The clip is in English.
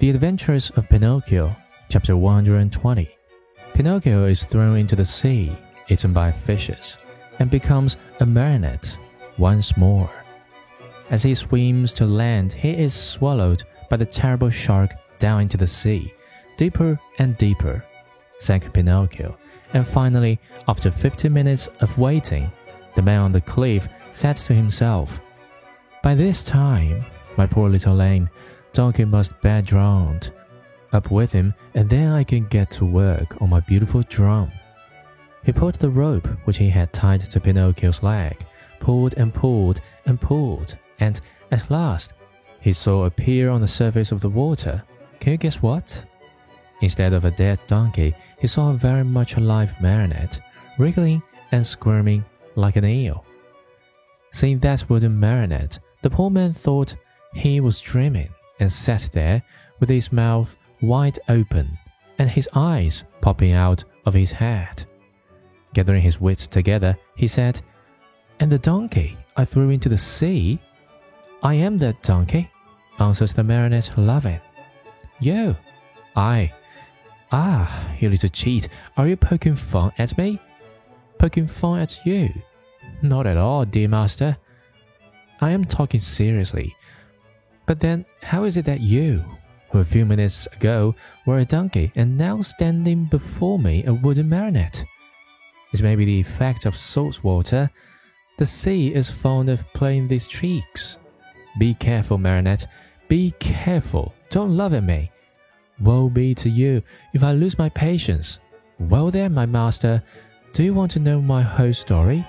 The Adventures of Pinocchio, Chapter 120. Pinocchio is thrown into the sea, eaten by fishes, and becomes a marionette once more. As he swims to land, he is swallowed by the terrible shark down into the sea. Deeper and deeper sank Pinocchio, and finally, after 50 minutes of waiting, the man on the cliff said to himself, By this time, my poor little lame donkey must be drowned. Up with him, and then I can get to work on my beautiful drum. He pulled the rope which he had tied to Pinocchio's leg, pulled and pulled and pulled, and at last he saw appear on the surface of the water. Can you guess what? Instead of a dead donkey, he saw a very much alive marionette, wriggling and squirming like an eel. Seeing that wooden marionette, the poor man thought he was dreaming and sat there with his mouth wide open and his eyes popping out of his head. Gathering his wits together, he said, And the donkey I threw into the sea? I am that donkey, answered the marionette, laughing. You? I. Ah, you little cheat, are you poking fun at me? Poking fun at you? Not at all, dear master. I am talking seriously. But then, how is it that you, who a few minutes ago were a donkey and now standing before me a wooden marionette? It may be the effect of salt water. The sea is fond of playing these tricks. Be careful, marionette. Be careful. Don't laugh at me. Woe be to you if I lose my patience. Well, then, my master, do you want to know my whole story?